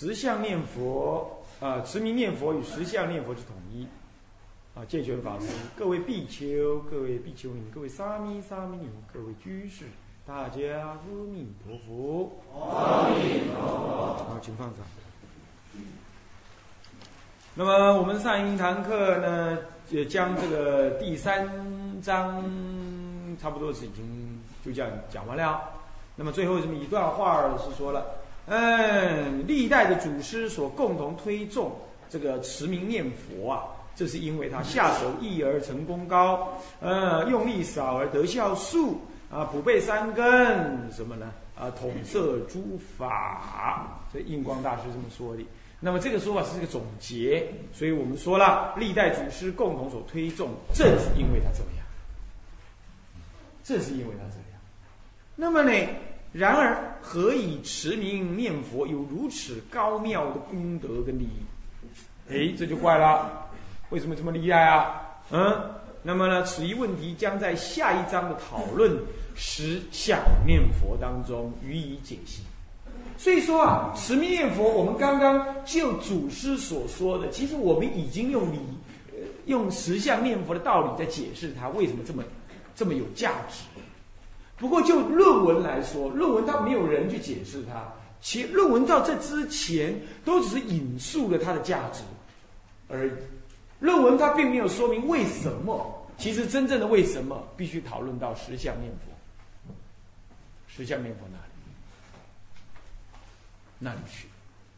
十相念佛啊，持名念佛与十相念佛是统一啊。戒权法师，各位比丘、各位比丘尼、各位沙弥、沙弥尼、各位居士，大家阿弥陀佛。阿弥陀佛。好，请放上。那么我们上一堂课呢，也将这个第三章差不多是已经就这样讲完了。那么最后这么一段话是说了。嗯，历代的祖师所共同推崇这个持名念佛啊，这是因为他下手易而成功高，呃，用力少而得效速啊，普被三根什么呢？啊，统摄诸法，这印光大师这么说的。那么这个说法是一个总结，所以我们说了，历代祖师共同所推崇，正是因为他这样，正是因为他这样。那么呢？然而，何以持名念佛有如此高妙的功德跟利益？哎，这就怪了，为什么这么厉害啊？嗯，那么呢，此一问题将在下一章的讨论十相念佛当中予以解析。所以说啊，持名念佛，我们刚刚就祖师所说的，其实我们已经用理，用十相念佛的道理在解释它为什么这么这么有价值。不过就论文来说，论文它没有人去解释它，其论文到这之前都只是引述了它的价值而已。论文它并没有说明为什么，其实真正的为什么必须讨论到十相念佛。十相念佛那里？那里去？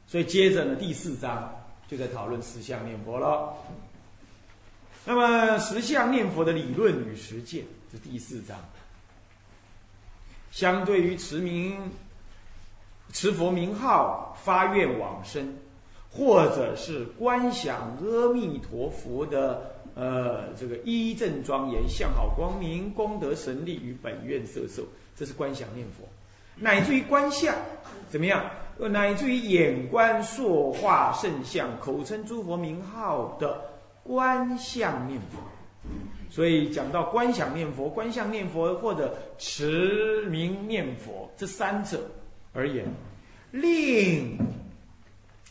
所以接着呢，第四章就在讨论十相念佛了。那么十相念佛的理论与实践，这第四章。相对于持名、持佛名号发愿往生，或者是观想阿弥陀佛的呃这个一正庄严、相好光明、功德神力与本愿色受，这是观想念佛；乃至于观相怎么样？乃至于眼观塑化圣相、口称诸佛名号的观相念佛。所以讲到观想念佛、观相念佛或者持名念佛这三者而言，另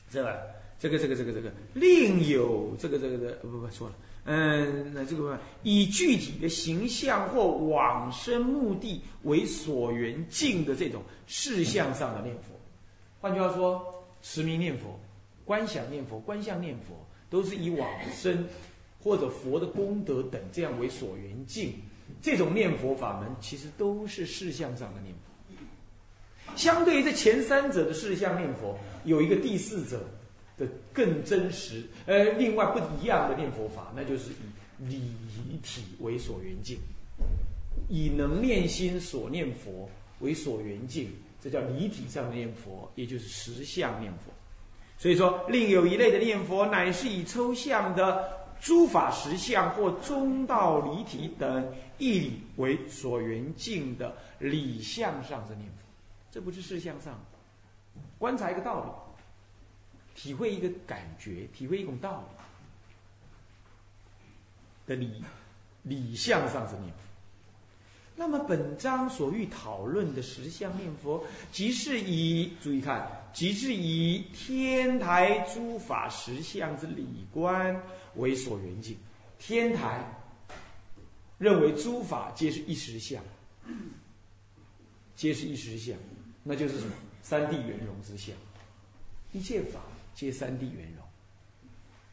这个这个这个这个这个另有这个这个的不不错了，嗯，那这个以具体的形象或往生目的为所缘境的这种事项上的念佛，换句话说，持名念佛、观想念佛、观相念佛都是以往生。或者佛的功德等这样为所缘境，这种念佛法门其实都是事相上的念佛。相对于这前三者的事相念佛，有一个第四者的更真实，呃，另外不一样的念佛法，那就是以理体为所缘境，以能念心所念佛为所缘境，这叫理体上的念佛，也就是实相念佛。所以说，另有一类的念佛，乃是以抽象的。诸法实相或中道离体等义理为所缘境的理相上生念佛，这不是事相上，观察一个道理，体会一个感觉，体会一种道理的理理相上生念佛。那么本章所欲讨论的实相念佛，即是以注意看，即是以天台诸法实相之理观。为所缘境，天台认为诸法皆是一实相，皆是一实相，那就是什么？三地圆融之相，一切法皆三地圆融，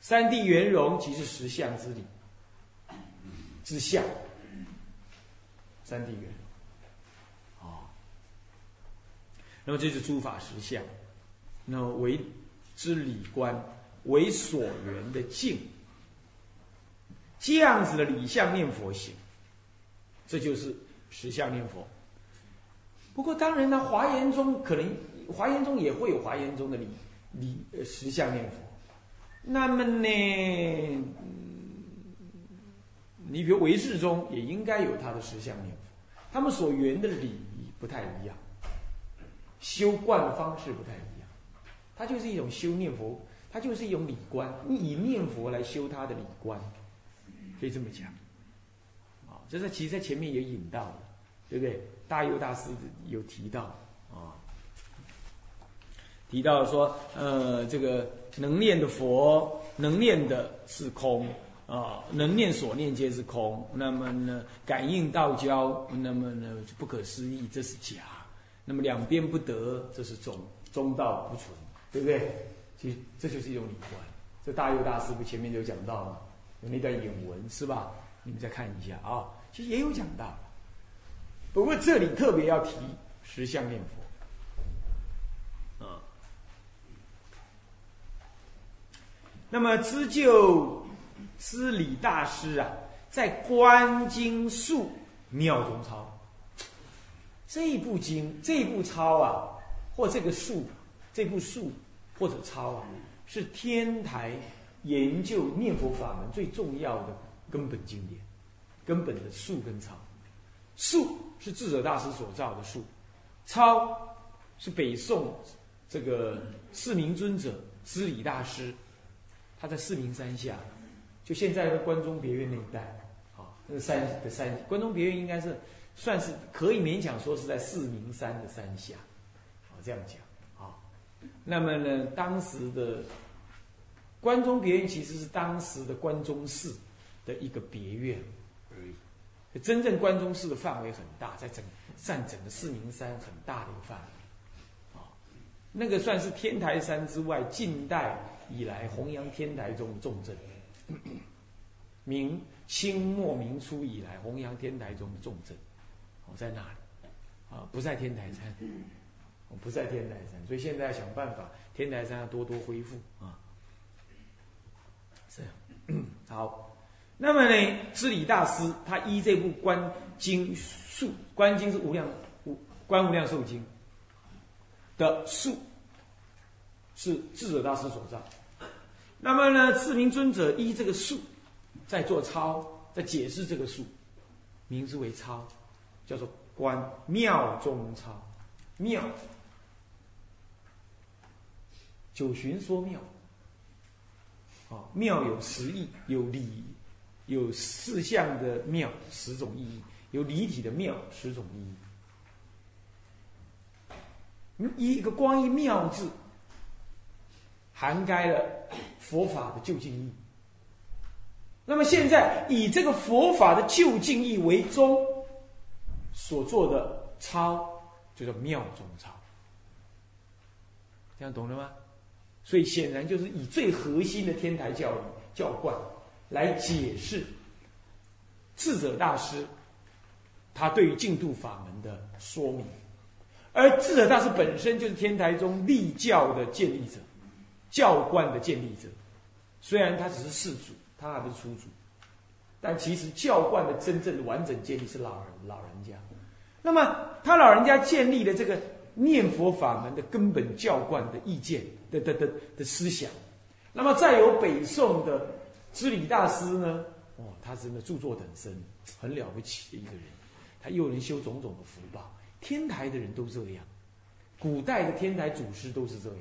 三地圆融即是实相之理之相，三地缘，啊，那么这是诸法实相，那么为之理观，为所缘的境。这样子的理相念佛行，这就是实相念佛。不过当然呢，华严中可能华严中也会有华严中的理理实相念佛。那么呢，你比如唯识中也应该有他的实相念佛，他们所缘的理不太一样，修观的方式不太一样，它就是一种修念佛，它就是一种理观，以念佛来修他的理观，可以这么讲。啊，这是其实在前面也引到了，对不对？大佑大师有提到啊，提到说，呃，这个能念的佛，能念的是空。啊，能念所念皆是空，那么呢，感应道交，那么呢不可思议，这是假。那么两边不得，这是中中道不存，对不对？其实这就是一种理观。这大佑大师不前面就讲到了，有那段引文是吧？你们再看一下啊，其实也有讲到。不过这里特别要提十相念佛，啊，那么知就。知礼大师啊，在《观经术妙中抄》这部经、这部抄啊，或这个术、这部术或者抄啊，是天台研究念佛法门最重要的根本经典，根本的术跟抄。术是智者大师所造的术，抄是北宋这个四明尊者知礼大师，他在四明山下。就现在的关中别院那一带，啊，那山的山，关中别院应该是算是可以勉强说是在四明山的山下，啊，这样讲啊。那么呢，当时的关中别院其实是当时的关中寺的一个别院而已。真正关中寺的范围很大，在整占整个四明山很大的一个范围，啊，那个算是天台山之外近代以来弘扬天台中的重镇。明清末明初以来，弘扬天台宗的重镇，哦，在那里，啊，不在天台山，我不在天台山，所以现在要想办法，天台山要多多恢复啊。是，好，那么呢，知礼大师他依这部《观经术》，《观经》是无量无观无量寿经的术，是智者大师所造。那么呢，智明尊者依这个数，在做抄，在解释这个数，名字为抄，叫做观妙中抄，妙，九旬说妙，啊，妙有十义，有理，有四项的妙十种意义，有离体的妙十种意义，一一个光一妙字。涵盖了佛法的究竟义。那么现在以这个佛法的究竟义为宗所做的抄，就叫妙中抄。这样懂了吗？所以显然就是以最核心的天台教育教观来解释智者大师他对于净土法门的说明，而智者大师本身就是天台中立教的建立者。教观的建立者，虽然他只是世主，他还不是出主，但其实教观的真正的完整建立是老人老人家。那么他老人家建立的这个念佛法门的根本教观的意见的的的的思想，那么再有北宋的知礼大师呢？哦，他真的著作等身，很了不起的一个人，他又能修种种的福报。天台的人都这样，古代的天台祖师都是这样。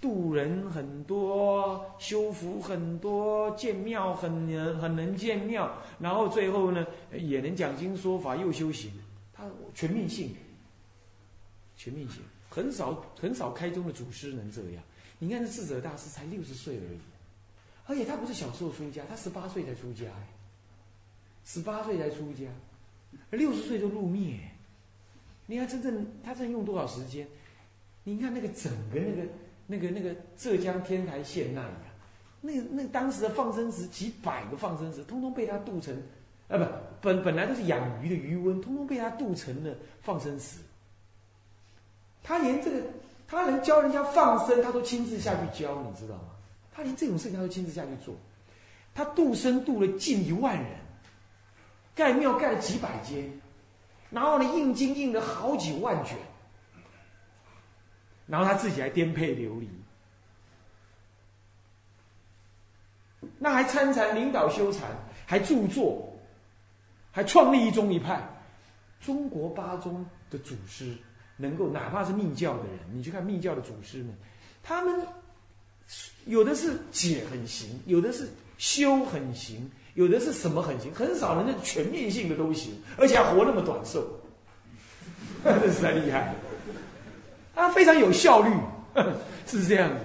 渡人很多，修福很多，建庙很能很能建庙，然后最后呢也能讲经说法又修行，他全面性，全面性很少很少开宗的祖师能这样。你看这智者大师才六十岁而已，而且他不是小时候出家，他十八岁才出家，十八岁才出家，六十岁就入灭。你看真正他这用多少时间？你看那个整个那个。那个那个浙江天台县那里啊，那那当时的放生石几百个放生石，通通被他渡成，啊不，本本来都是养鱼的鱼温，通通被他渡成了放生石。他连这个，他能教人家放生，他都亲自下去教，你知道吗？他连这种事情他都亲自下去做。他渡生渡了近一万人，盖庙盖了几百间，然后呢印经印了好几万卷。然后他自己还颠沛流离，那还参禅领导修禅，还著作，还创立一宗一派。中国八宗的祖师，能够哪怕是密教的人，你去看密教的祖师们，他们有的是解很行，有的是修很行，有的是什么很行，很少人的全面性的都行，而且还活那么短寿，这实在厉害。他非常有效率，是这样子。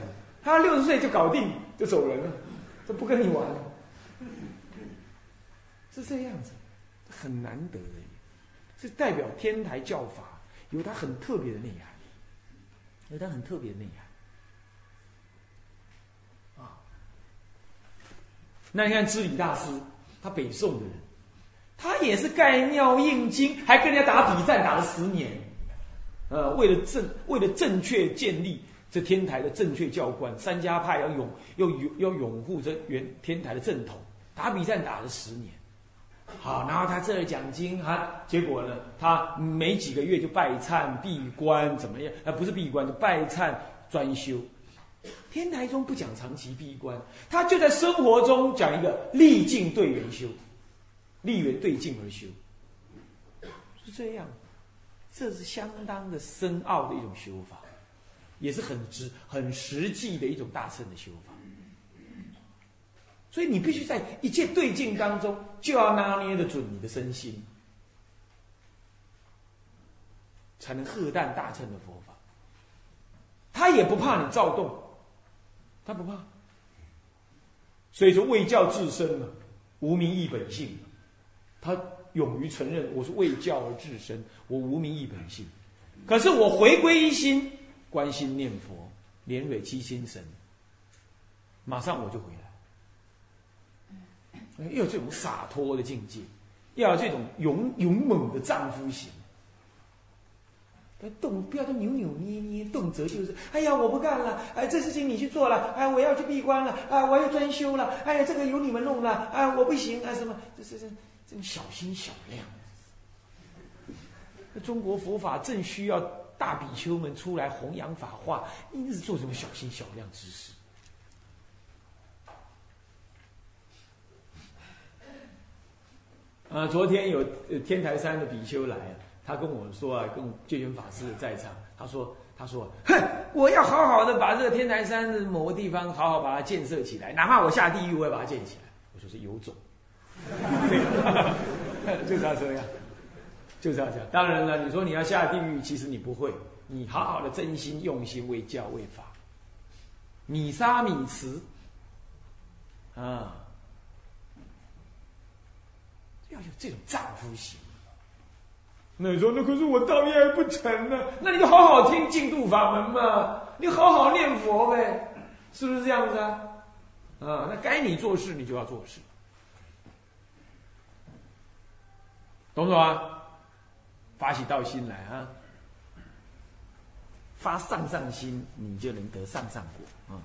他六十岁就搞定，就走人了，就不跟你玩了，是这样子，很难得的。是代表天台教法有它很特别的内涵，有它很特别的内涵啊。那你看知礼大师，他北宋的人，他也是盖庙印经，还跟人家打比战打了十年，呃，为了正为了正确建立这天台的正确教观，三家派要永要永要拥护这原天台的正统，打比战打了十年。好，然后他这儿奖金，哈，结果呢，他没几个月就拜忏闭关，怎么样？啊，不是闭关，就拜忏专修。天台宗不讲长期闭关，他就在生活中讲一个历境对缘修，历缘对境而修，是这样。这是相当的深奥的一种修法，也是很直、很实际的一种大乘的修法。所以你必须在一切对境当中，就要拿捏得准你的身心，才能喝淡大乘的佛法。他也不怕你躁动，他不怕。所以说，为教自身嘛，无名亦本性。他勇于承认，我是为教而至身，我无名亦本性。可是我回归一心，观心念佛，连蕊七心神，马上我就回来。要有这种洒脱的境界，要有这种勇勇猛的丈夫型。动不要都扭扭捏捏，动辄就是哎呀我不干了，哎这事情你去做了，哎我要去闭关了，哎我要专修了，哎呀这个由你们弄了，哎我不行啊什么，这这这这小心小量。中国佛法正需要大比丘们出来弘扬法化，一直做什么小心小量之事。啊，昨天有天台山的比丘来，他跟我说啊，跟戒权法师在场，他说，他说，哼，我要好好的把这个天台山的某个地方好好把它建设起来，哪怕我下地狱，我也把它建起来。我说是有种，就是要这样，就是要这样。当然了，你说你要下地狱，其实你不会，你好好的真心用心为教为法，米沙米慈，啊。要有这种丈夫心。那你说，那可是我道业还不成呢？那你就好好听净土法门嘛，你好好念佛呗，是不是这样子啊？啊，那该你做事，你就要做事，懂不懂啊？发起道心来啊，发上上心，你就能得上上果啊。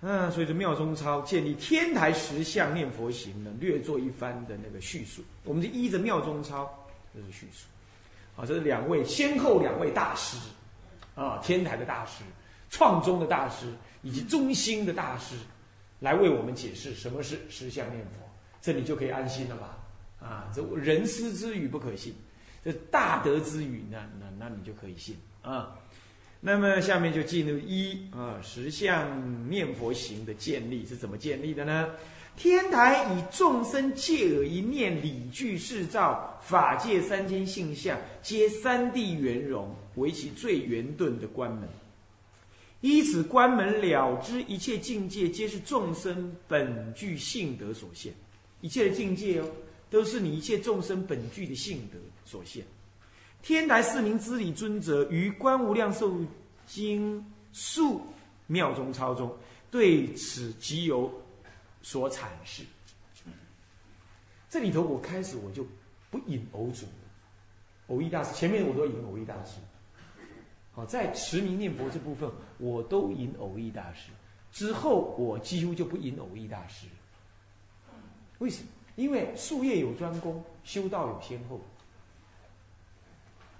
嗯，所以这妙中超建立天台十相念佛行呢，略作一番的那个叙述。我们就依着妙中超，这是叙述。啊，这是两位先后两位大师，啊，天台的大师、创宗的大师以及中心的大师，来为我们解释什么是十相念佛。这你就可以安心了吧？啊，这人师之语不可信，这大德之语，那那那你就可以信啊。那么下面就进入一啊十相念佛行的建立是怎么建立的呢？天台以众生借耳一念理具事照法界三千性相皆三谛圆融为其最圆顿的关门，依此关门了知一切境界皆是众生本具性德所现，一切的境界哦都是你一切众生本具的性德所现。天台四明知理尊者于观无量寿经述妙中超中对此即有所阐释。这里头我开始我就不引偶主，偶义大师前面我都引偶义大师。好，在持名念佛这部分我都引偶义大师，之后我几乎就不引偶义大师。为什么？因为术业有专攻，修道有先后。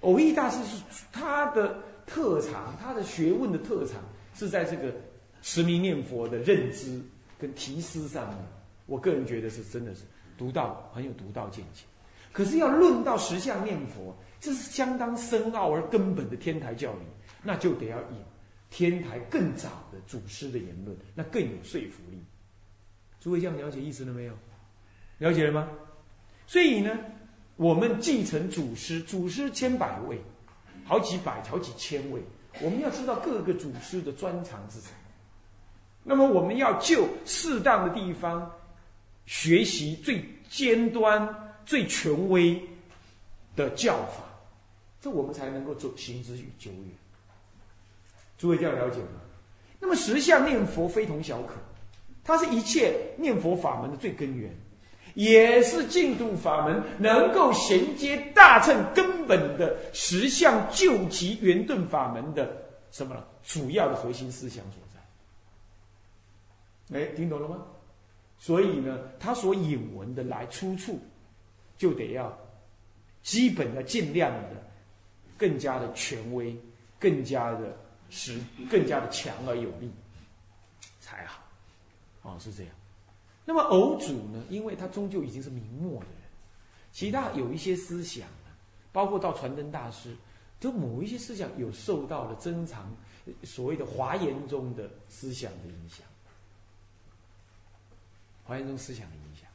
偶义大师是他的特长，他的学问的特长是在这个持名念佛的认知跟提思上面。我个人觉得是真的是独到，很有独到见解。可是要论到实相念佛，这是相当深奥而根本的天台教理，那就得要以天台更早的祖师的言论，那更有说服力。诸位这样了解意思了没有？了解了吗？所以呢，我们继承祖师，祖师千百位，好几百、好几千位，我们要知道各个祖师的专长是什么。那么我们要就适当的地方学习最尖端、最权威的教法，这我们才能够走行之于久远。诸位这样了解吗？那么实相念佛非同小可，它是一切念佛法门的最根源。也是净土法门能够衔接大乘根本的实相救急圆顿法门的什么主要的核心思想所在。哎，听懂了吗？所以呢，他所引文的来出处，就得要基本的尽量的更加的权威，更加的实，更加的强而有力才好。哦，是这样。那么偶主呢？因为他终究已经是明末的人，其他有一些思想，包括到传灯大师，就某一些思想有受到了珍藏所谓的华严中的思想的影响，华严中思想的影响，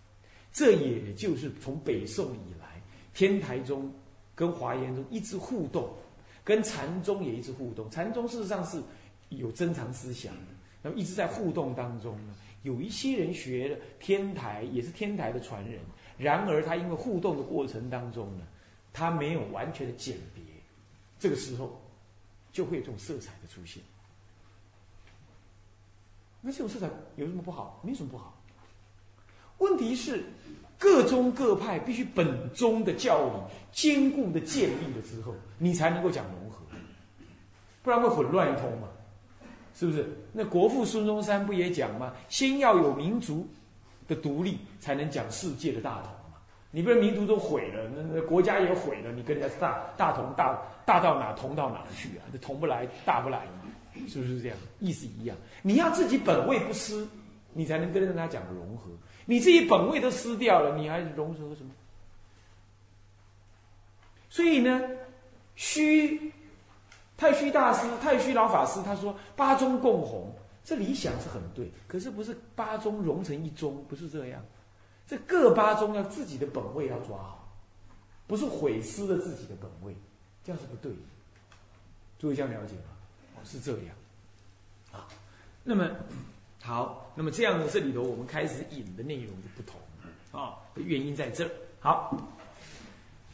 这也就是从北宋以来，天台宗跟华严宗一直互动，跟禅宗也一直互动。禅宗事实上是有珍藏思想的，那么一直在互动当中呢。有一些人学了天台，也是天台的传人。然而，他因为互动的过程当中呢，他没有完全的鉴别，这个时候就会有这种色彩的出现。那这种色彩有什么不好？没什么不好。问题是各宗各派必须本宗的教理坚固的建立了之后，你才能够讲融合，不然会混乱一通嘛。是不是？那国父孙中山不也讲吗？先要有民族的独立，才能讲世界的大同嘛。你不是民族都毁了，那那国家也毁了，你跟人家大大同大大到哪同到哪去啊？这同不来，大不来，是不是这样？意思一样。你要自己本位不失，你才能跟人家讲融合。你自己本位都失掉了，你还融合什么？所以呢，虚。太虚大师、太虚老法师他说：“八宗共弘，这理想是很对，可是不是八宗融成一宗，不是这样。这各八宗要自己的本位要抓好，不是毁失了自己的本位，这样是不对的。诸位这样了解吗？哦，是这样。啊，那么好，那么这样呢，这里头我们开始引的内容就不同了啊，原因在这儿。好。”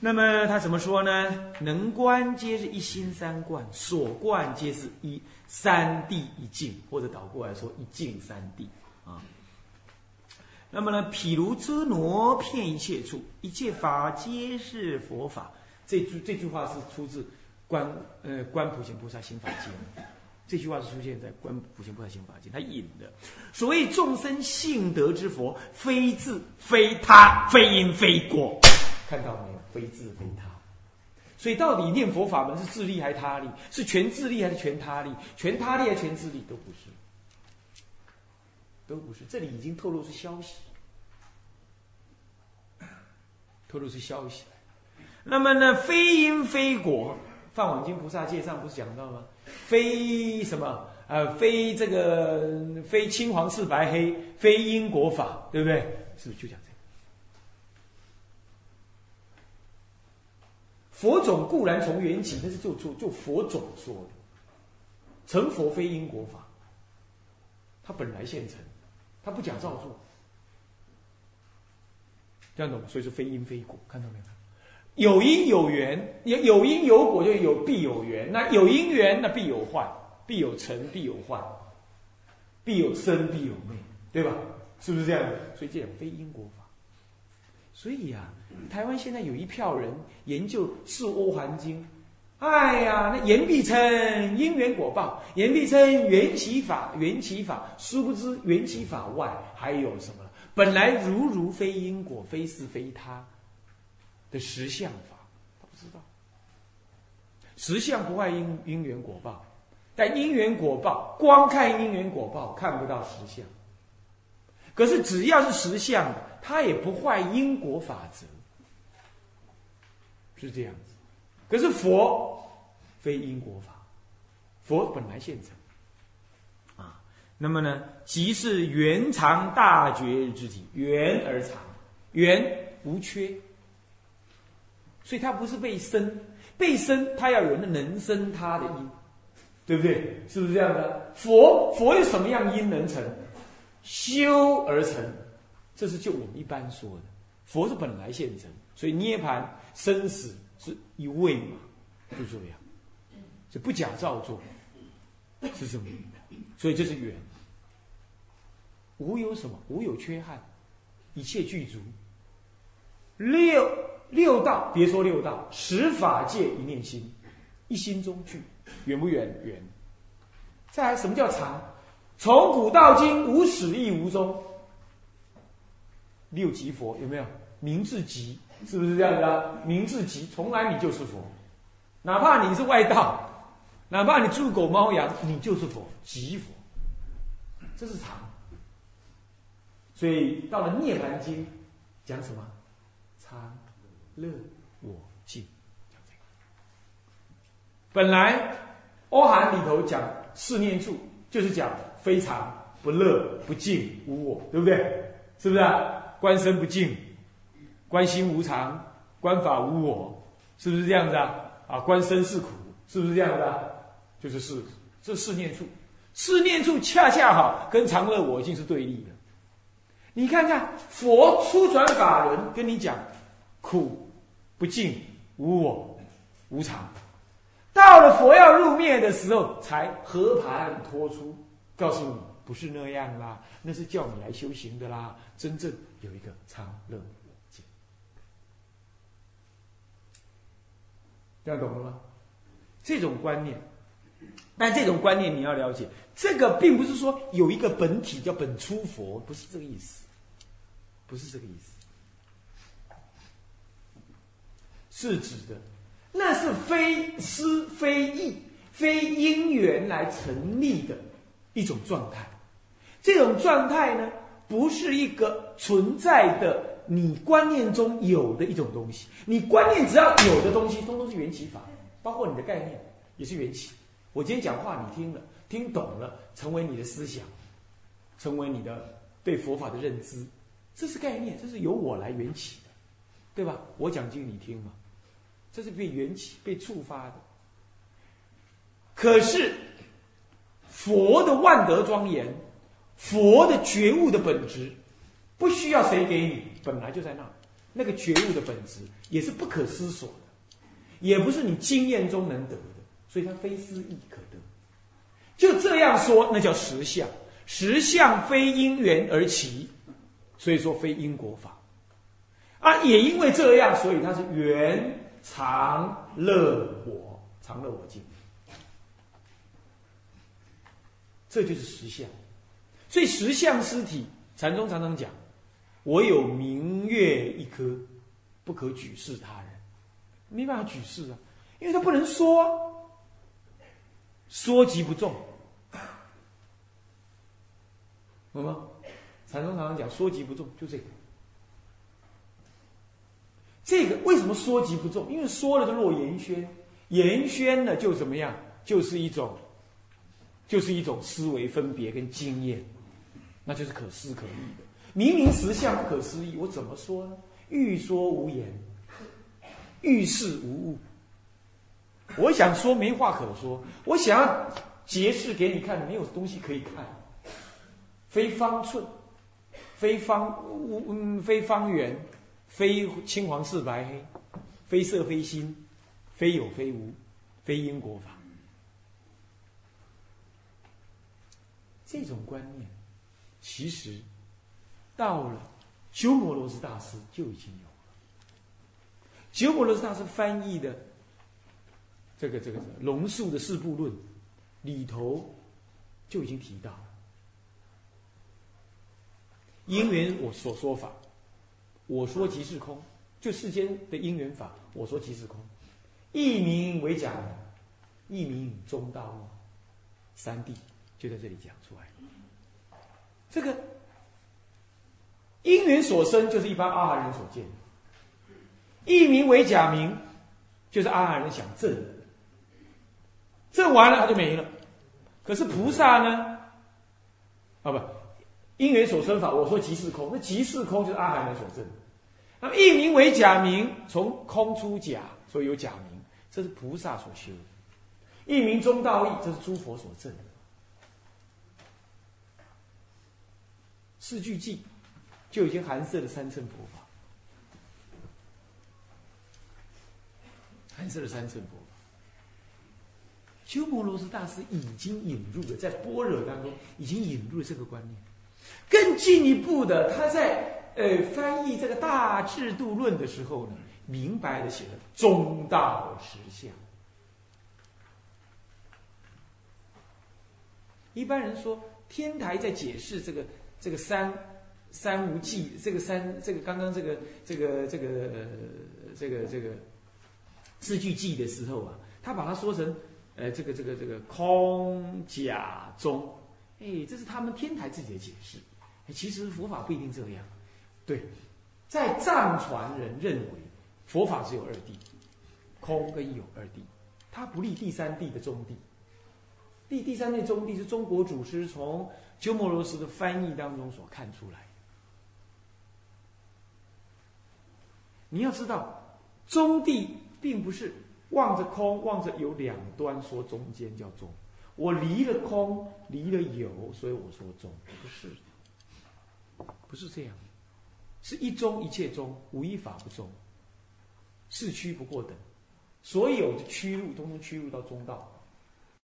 那么他怎么说呢？能观皆是一心三观，所观皆是一三谛一境，或者倒过来说一境三谛啊。那么呢，譬如遮罗遍一切处，一切法皆是佛法。这句这句话是出自《观呃观普贤菩萨心法经》，这句话是出现在《观普贤菩萨心法经》，他引的。所谓众生性德之佛，非自非他，非因非果，看到没有？非自非他，所以到底念佛法门是自利还是他利？是全自利还是全他利？全他利还是全自利？都不是，都不是。这里已经透露出消息，透露出消息来。那么呢？非因非果，《梵网经》菩萨戒上不是讲到吗？非什么？呃，非这个，非青黄赤白黑，非因果法，对不对？是不是就讲这？佛种固然从缘起，但是就就就佛种说的，成佛非因果法，他本来现成，他不假造作，这样懂？所以说非因非果，看到没有？有因有缘，有有因有果就有必有缘，那有因缘那必有患，必有成必有坏，必有生必有灭，对吧？是不是这样的？所以这种非因果，所以呀。台湾现在有一票人研究《四欧环经》，哎呀，那言必称因缘果报，言必称缘起法，缘起法，殊不知缘起法外还有什么？本来如如非因果，非是非他的实相法，他不知道。实相不坏因因缘果报，但因缘果报光看因缘果报看不到实相。可是只要是实相的，它也不坏因果法则，是这样子。可是佛非因果法，佛本来现成。啊，那么呢，即是圆常大觉之体，圆而常，圆无缺，所以它不是被生，被生它要有人能生它的因，对不对？是不是这样的？佛佛有什么样因能成？修而成，这是就我们一般说的。佛是本来现成，所以涅盘生死是一位嘛，就这样，就不假造作，是什么？所以这是缘，无有什么，无有缺憾，一切具足。六六道，别说六道，十法界一念心，一心中具，远不远？远。再来，什么叫常？从古到今，无始亦无终。六级佛有没有？名字极，是不是这样子啊？名字极，从来你就是佛，哪怕你是外道，哪怕你猪狗猫羊，你就是佛，极佛。这是常。所以到了《涅槃经》，讲什么？常乐我净，讲这个。本来欧含里头讲四念处，就是讲。非常不乐不净无我，对不对？是不是？观身不净，观心无常，观法无我，是不是这样子啊？啊，观身是苦，是不是这样子啊？就是是这四念处，四念处恰恰好跟常乐我净是对立的。你看看佛初转法轮跟你讲苦不净无我无常，到了佛要入灭的时候才和盘托出。告诉你，不是那样啦，那是叫你来修行的啦。真正有一个常乐我净，这样懂了吗？这种观念，但这种观念你要了解，这个并不是说有一个本体叫本初佛，不是这个意思，不是这个意思，是指的那是非思非意非因缘来成立的。一种状态，这种状态呢，不是一个存在的你观念中有的一种东西。你观念只要有的东西，通通是缘起法，包括你的概念也是缘起。我今天讲话你听了，听懂了，成为你的思想，成为你的对佛法的认知，这是概念，这是由我来缘起的，对吧？我讲经你听嘛，这是被缘起被触发的。可是。佛的万德庄严，佛的觉悟的本质，不需要谁给你，本来就在那。那个觉悟的本质也是不可思索的，也不是你经验中能得的，所以它非思议可得。就这样说，那叫实相。实相非因缘而起，所以说非因果法。啊，也因为这样，所以它是缘常乐我，常乐我净。这就是实相，所以实相实体，禅宗常常讲：“我有明月一颗，不可举世他人。”没办法举世啊，因为他不能说，说即不中，懂吗？禅宗常常讲：“说即不中”，就这个。这个为什么说即不中？因为说了就落言宣，言宣呢就怎么样？就是一种。就是一种思维分别跟经验，那就是可思可议的。明明实相不可思议，我怎么说呢？欲说无言，欲事无物。我想说没话可说，我想要解释给你看，没有东西可以看。非方寸，非方无嗯，非方圆，非青黄赤白黑，非色非心，非有非无，非因果法。这种观念，其实到了鸠摩罗什大师就已经有了。鸠摩罗什大师翻译的这个这个《龙树的四部论》里头就已经提到了因缘我所说法，我说即是空，就世间的因缘法，我说即是空，一名为假，一名中道，三谛就在这里讲出来了。这个因缘所生，就是一般阿含人所见。一名为假名，就是阿含人想证，证完了他就没了。可是菩萨呢？啊不，因缘所生法，我说即是空，那即是空就是阿含人所证。那么一名为假名，从空出假，所以有假名，这是菩萨所修。一名中道义，这是诸佛所证。四句偈就已经含摄了三乘佛法，含摄了三乘佛法。鸠摩罗什大师已经引入了，在般若当中已经引入了这个观念。更进一步的，他在呃翻译这个《大制度论》的时候呢，明白的写了中道实相。一般人说，天台在解释这个。这个三三无记，这个三这个刚刚这个这个这个这个这个四句记的时候啊，他把它说成呃这个这个这个空假中，哎，这是他们天台自己的解释。其实佛法不一定这样。对，在藏传人认为佛法只有二谛，空跟有二谛，他不立第三谛的中谛。第第三类中谛是中国祖师从。鸠摩罗什的翻译当中所看出来，你要知道，中谛并不是望着空，望着有两端说中间叫中。我离了空，离了有，所以我说中，不是，不是这样，是一中一切中，无一法不中，四趋不过等，所有的趋入，通通趋入到中道。